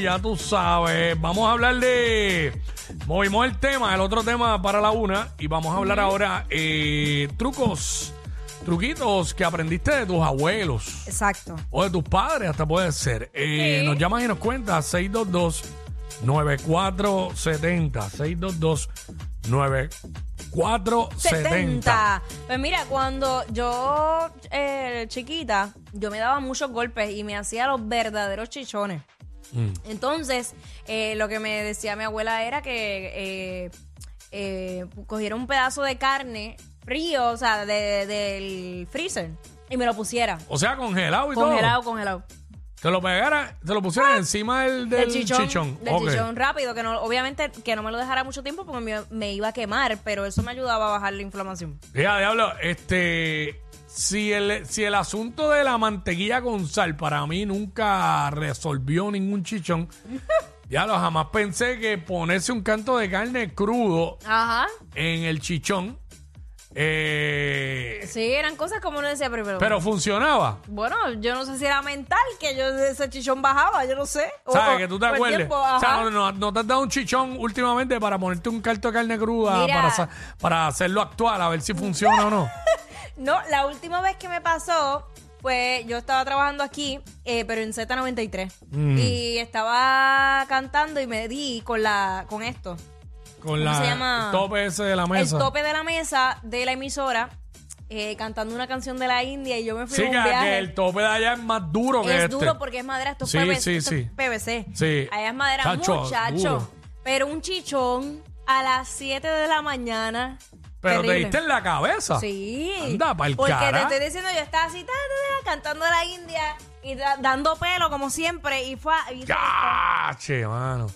Ya tú sabes, vamos a hablar de. Movimos el tema, el otro tema para la una, y vamos a hablar ahora eh, trucos, truquitos que aprendiste de tus abuelos Exacto. o de tus padres, hasta puede ser. Eh, Sí. Nos llamas y nos cuentas 622 9470 622 9470 70. Pues mira, cuando yo eh, chiquita, yo me daba muchos golpes y me hacía los verdaderos chichones. Mm. Entonces, eh, lo que me decía mi abuela era que eh, eh, cogiera un pedazo de carne frío, o sea, de- del freezer, y me lo pusiera. O sea, congelado y Congelado, todo. congelado. Te lo pegara, te lo pusieras encima del, chichón, chichón. del Ok. chichón rápido, que no, obviamente que no me lo dejara mucho tiempo porque me, me iba a quemar, pero eso me ayudaba a bajar la inflamación. Ya, diablo, este. Si el, si el asunto de la mantequilla con sal para mí nunca resolvió ningún chichón, ya lo jamás pensé que ponerse un canto de carne crudo Ajá. en el chichón, eh, Sí, eran cosas como uno decía, pero, pero- funcionaba. bueno, yo no sé si era mental que yo ese chichón bajaba, yo no sé. O- ¿Sabes? o- Que tú te o el acuerdes. tiempo, o sea, no, no- no te has dado un chichón últimamente para ponerte un canto de carne cruda Mira. para, sa- para hacerlo actual, a ver si funciona o no. No, la última vez que me pasó fue, yo estaba trabajando aquí, eh, pero en Z93. Mm. Y estaba cantando y me di con la con esto. Con ¿Cómo la se llama? el tope ese de la mesa. El tope de la mesa de la emisora, eh, cantando una canción de la India y yo me fui Sí, a un que, viaje. que el tope de allá es más duro que es este. duro porque es madera, esto es Sí, PVC. sí, esto es. PVC. Sí. Allá es madera, Chacho, muchacho. duro. Pero un chichón a las 7 de la mañana. Pero te terrible. diste en la cabeza. Sí. Anda, pa'l Porque te cara. estoy diciendo, yo estaba así, ta, ta, ta, cantando la India y da- dando pelo como siempre. Y fue. y- Cache, mano.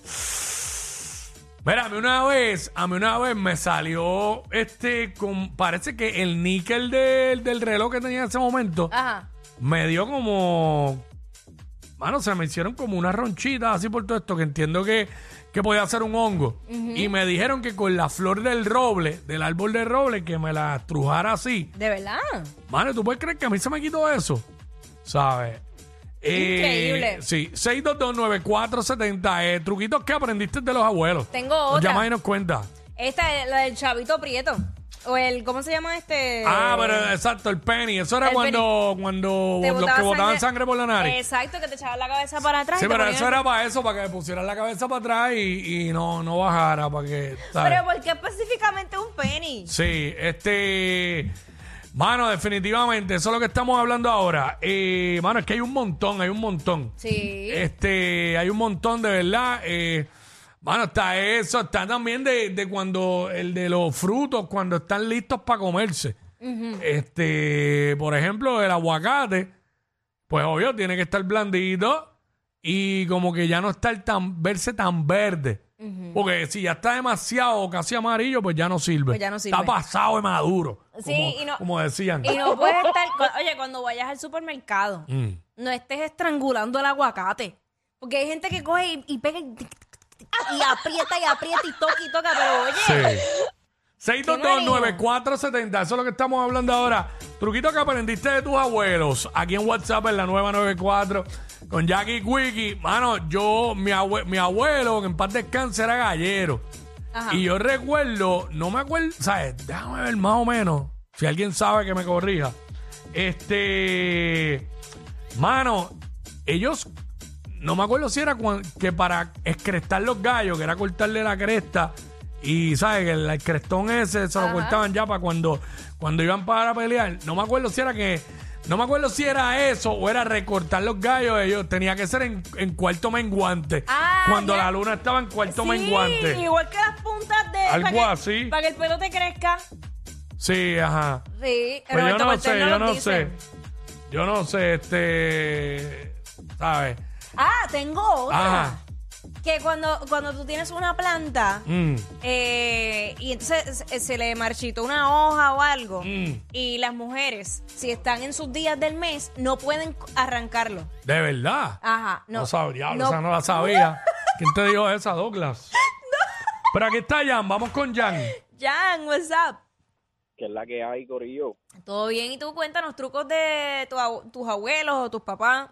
Mira, a mí una vez, a mí una vez me salió este, con, parece que el níquel del, del reloj que tenía en ese momento Ajá. me dio como, mano, se me hicieron como una ronchita así por todo esto, que entiendo que, que podía ser un hongo. Y me dijeron que con la flor del roble, del árbol de roble, que me la trujara así. De verdad. Mano, ¿tú puedes creer que a mí se me quitó eso? ¿Sabes? Eh, Increíble. sí, 6229470. Eh, truquitos que aprendiste de los abuelos. Tengo Nos otra. llamas y nos cuenta. Esta es la del chavito prieto. O el, ¿cómo se llama este? Ah, pero exacto, el penny. Eso era el cuando, cuando Te los botaba que botaban sangre por la nariz. Exacto, que te echaban la cabeza para atrás. Sí, y te pero ponían- eso era para eso, para que pusieran la cabeza para atrás y, y no, no bajara, para que, ¿sabes? Pero ¿por qué específicamente un penny? Sí, este. Mano, definitivamente, eso es lo que estamos hablando ahora. Eh, mano, es que hay un montón, hay un montón. Sí. Este, hay un montón de verdad. Eh, mano, está eso, está también de, de cuando el de los frutos, cuando están listos para comerse. Este, por ejemplo, el aguacate, pues obvio, tiene que estar blandito y como que ya no estar tan, verse tan verde. Porque si ya está demasiado casi amarillo, pues ya no sirve. Pues ya no sirve. Está pasado de maduro. Sí, como, y no- como decían. Y no puedes estar. cu- Oye, cuando vayas al supermercado, Mm. no estés estrangulando el aguacate. Porque hay gente que coge y, y pega y, y aprieta y aprieta y toca y toca, pero oye. Sí. 6229470, eso es lo que estamos hablando ahora. Truquito que aprendiste de tus abuelos. Aquí en WhatsApp en la nueva 94 con Jackie Quickie. Mano, yo, mi, abue- mi abuelo, en paz descanse, era gallero. Ajá. Y yo recuerdo, no me acuerdo, ¿sabes? Déjame ver más o menos. Si alguien sabe que me corrija. Este. Mano, ellos. No me acuerdo si era cuan- que para excrestar los gallos, que era cortarle la cresta. Y, ¿sabes? Que el, el crestón ese se lo Ajá. cortaban ya para cuando, cuando iban para pelear. No me acuerdo si era que. No me acuerdo si era eso o era recortar los gallos. Ellos tenía que ser en, en cuarto menguante. Ah, cuando ya. la luna estaba en cuarto Sí, menguante. igual que las puntas de. Algo para que- así. Para que el pelo te crezca. Sí, ajá. Sí, Pues yo Roberto no Martel sé, yo no dice. sé. Yo no sé, este. ¿Sabes? Ah, tengo otra. Ajá. Que cuando, cuando tú tienes una planta Mm, eh, y entonces se, se le marchitó una hoja o algo Mm. y las mujeres, si están en sus días del mes, no pueden arrancarlo. de verdad. Ajá, no. No, sabía, No. esa no la sabía. ¿Quién te dijo esa, Douglas? Pero aquí está Jan, vamos con Jan. Jan, what's up? que es la que hay, Corillo. Todo bien, y tú cuéntanos trucos de tu abu- tus abuelos o tus papás.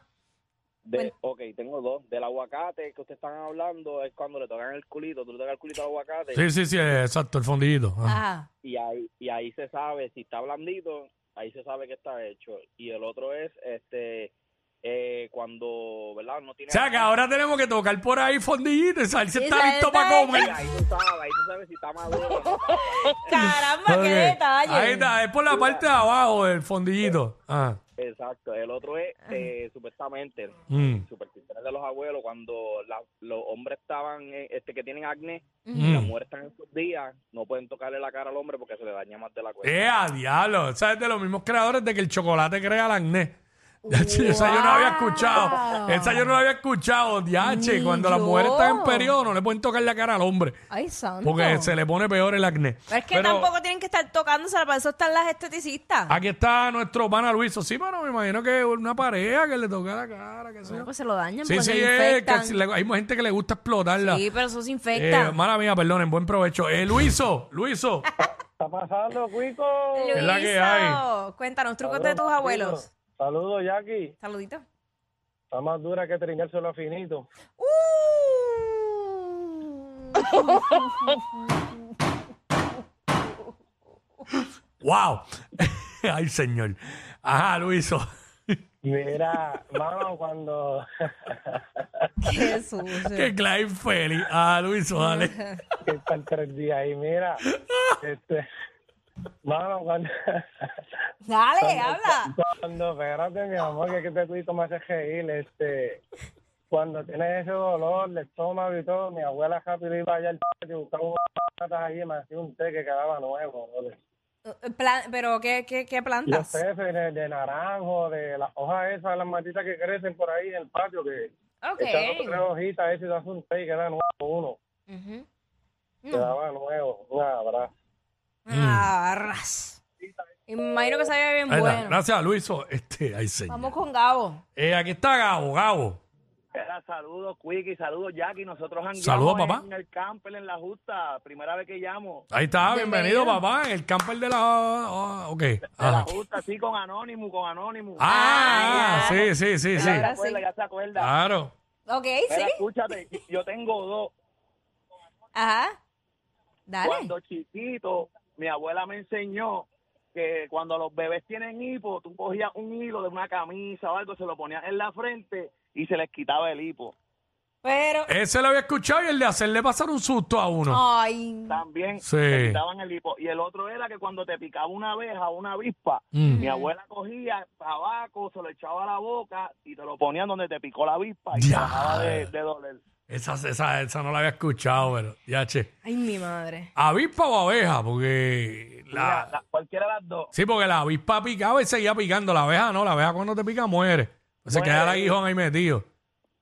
De, ok, tengo dos. Del aguacate que ustedes están hablando es cuando le tocan el culito. Tú le tocas el culito al aguacate Sí, sí, sí, exacto, el fondillito. Ajá. Ajá. y ahí y ahí se sabe si está blandito, ahí se sabe que está hecho. Y el otro es este eh, cuando, ¿verdad? No tiene O sea que ahora tenemos que tocar por ahí fondillito y saber si Sí, está listo está para Sí, comer. ahí tú sabes, ahí tú sabes si está maduro. Caramba, qué detalle. Ahí está, es por la parte de abajo del fondillito. Ah. Exacto. El otro es eh, supuestamente Mm. supersticiones de los abuelos cuando la- los hombres estaban eh, este que tienen acné Mm. las mujeres están en sus días no pueden tocarle la cara al hombre porque se le daña más de la cuenta ¡Eh, a diablo! ¿Sabes? De los mismos creadores de que el chocolate crea el acné. Esa yo no había escuchado. Esa yo no la había escuchado. Diache, cuando las yo. mujeres están en periodo no le pueden tocar la cara al hombre. Ay, santo. Porque se le pone peor el acné. Pero es que Pero tampoco tienen que estar tocándose, para eso están las esteticistas. Aquí está nuestro pana Luiso. Sí, pero me imagino que una pareja que le toca la cara, que. No, pues se lo dañan, Sí, pues sí, se es que le- hay gente que le gusta explotarla. Sí, pero eso se Eh, infecta. mala mía, perdonen, buen provecho. Eh, Luiso, Luiso. está pasando, Cuico? es la que hay. Cuéntanos, trucos de tus abuelos. Saludos, Jackie. Saluditos. Está más dura que tringárselo finito. Uh. ¡Wow! Ay, señor. Ajá, Luiso. Mira, mano, cuando... Qué sucio. Que Clive feliz. Ah, Luiso, dale. que están tres días ahí, mira. Este... Mano, cuando... Dale, habla. Cuando, espérate, mi amor, que, que este Cuico me hace reír, este... Cuando tienes ese dolor de estómago y todo, mi abuela rápido iba allá al patio y buscaba unas patas allí y me hacía un té que quedaba nuevo. ¿no? Eh, Plan- pero, ¿qué, qué, qué Los plantas? peces de, de naranjo, de las hojas esas, las matitas que crecen por ahí en el patio, que Ok. echando tres hojitas, ese das un té y queda nuevo uno. Ujú. Quedaba nuevo. Un abrazo. Ah, ras. Y me imagino que sabía bien Ahí está. bueno. Gracias, Luiso. Este, ay, señor. Vamos con Gabo. Eh, aquí está Gabo, Gabo. Era, saludos Quickie saludos Jackie nosotros hangueamos Saludos, papá. en el camper en la justa primera vez que llamo Ahí está, bienvenido, Bienvenido. papá, en el camper de la... ah, ok. de Ajá. la justa sí con Anónimo con Anónimo Ah, Ah, sí, sí, sí, sí. ya se acuerda sí. ya se acuerda Claro. Ok, Mira, sí. escúchate yo tengo dos Ajá. Dale. cuando chiquito mi abuela me enseñó que cuando los bebés tienen hipo tú cogías un hilo de una camisa o algo se lo ponías en la frente y se les quitaba el hipo Pero. Ese lo había escuchado y el de hacerle pasar un susto a uno. Ay. también Sí. se quitaban el hipo y el otro era que cuando te picaba una abeja o una avispa Mm. Mi abuela cogía tabaco, se lo echaba a la boca y te lo ponían donde te picó la avispa y te dejaba de, de doler. Esa, esa, esa no la había escuchado, pero ya, che. Ay, mi madre. ¿Avispa o abeja? Porque la... Mira, la- cualquiera de las dos. Sí, porque la avispa picaba y seguía picando. La abeja no, la abeja cuando te pica muere. Se Muere. queda el aguijón ahí metido.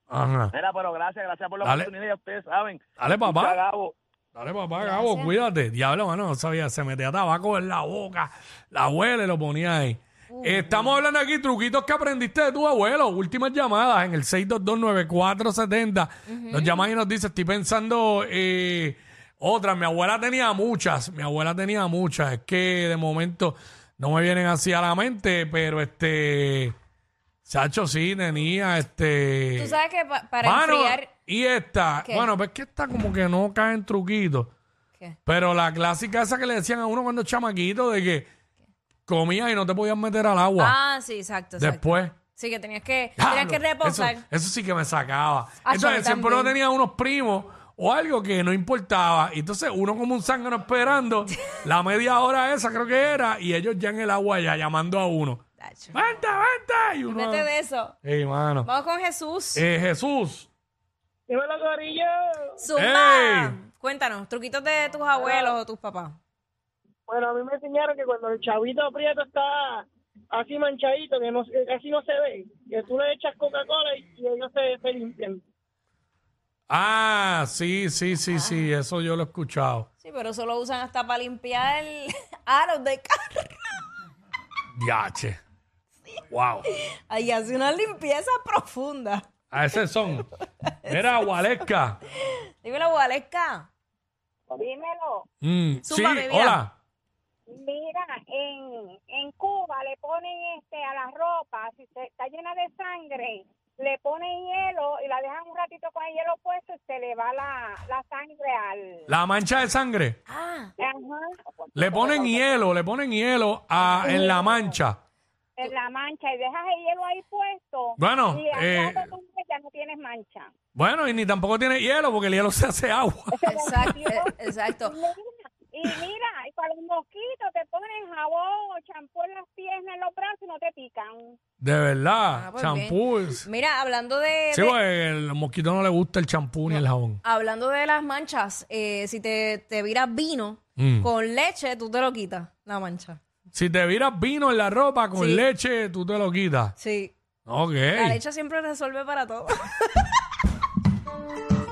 Ajá. Mira, pero gracias, gracias por la Dale. oportunidad, ya ustedes saben. Dale, Escucha, papá. Gabo, Dale, papá, Gabo, cuídate. Diablo, mano, no sabía. Se metía tabaco en la boca. La abuela y lo ponía ahí. Estamos hablando aquí truquitos que aprendiste de tu abuelo. Últimas llamadas en el 6229470. Nos llaman y nos dice, estoy pensando eh, otras. Mi abuela tenía muchas. Mi abuela tenía muchas. Es que de momento no me vienen así a la mente, pero este... Chacho sí tenía este... Tú sabes que pa- para Mano, enfriar. y esta, ¿Qué? bueno, pues que esta como que no cae en truquitos. ¿Qué? Pero la clásica esa que le decían a uno cuando chamaquito de que comías y no te podías meter al agua Ah, sí, exacto. exacto. después. Sí, que tenías que, tenías que reposar. Eso, eso sí que me sacaba. Ah, Entonces siempre uno tenía unos primos o algo que no importaba. Y entonces uno como un zángano esperando la media hora esa creo que era y ellos ya en el agua ya llamando a uno. Tacho. ¡Vente, vente! Y uno... Vete de eso. Ey, mano. Vamos con Jesús. Eh, Jesús. ¡Dímelo, Corillo! Zumba. ¡Ey! Cuéntanos, truquitos de tus abuelos o tus papás. Bueno, a mí me enseñaron que cuando el chavito aprieto está así manchadito, que no, que casi no se ve, que tú le echas Coca-Cola y, y ellos se, se limpian. Ah, sí, sí, sí, sí, eso yo lo he escuchado. Sí, pero eso lo usan hasta para limpiar aros de carro. Yache. Wow. Ahí hace una limpieza profunda. A ese son. Mira, Gualesca. Dímelo, Gualesca. Dímelo. Mm, sí, hola. Mira, en, en Cuba le ponen este a la ropa, si se, está llena de sangre, le ponen hielo y la dejan un ratito con el hielo puesto y se le va la, la sangre al... La mancha de sangre. Ah, Ajá, Le ponen hielo, le ponen hielo a- en la mancha. en la mancha y dejas el hielo ahí puesto. Bueno, y al eh, rato tú ves, ya no tienes mancha. Bueno, y ni tampoco tiene hielo porque el hielo se hace agua. exacto, exacto. Y mira, y para los mosquitos te ponen jabón o champú en las piernas, en los brazos y no te pican. De verdad. Ah, pues champú. bien. es- Mira, hablando de, Sí, de- porque al mosquito no le gusta el champú ni el jabón. hablando de las manchas, eh, si te, te viras vino Mm. con leche, tú te lo quitas, la mancha. Si te viras vino en la ropa con Sí. leche, tú te lo quitas. Sí. Ok. La leche siempre resuelve para todo.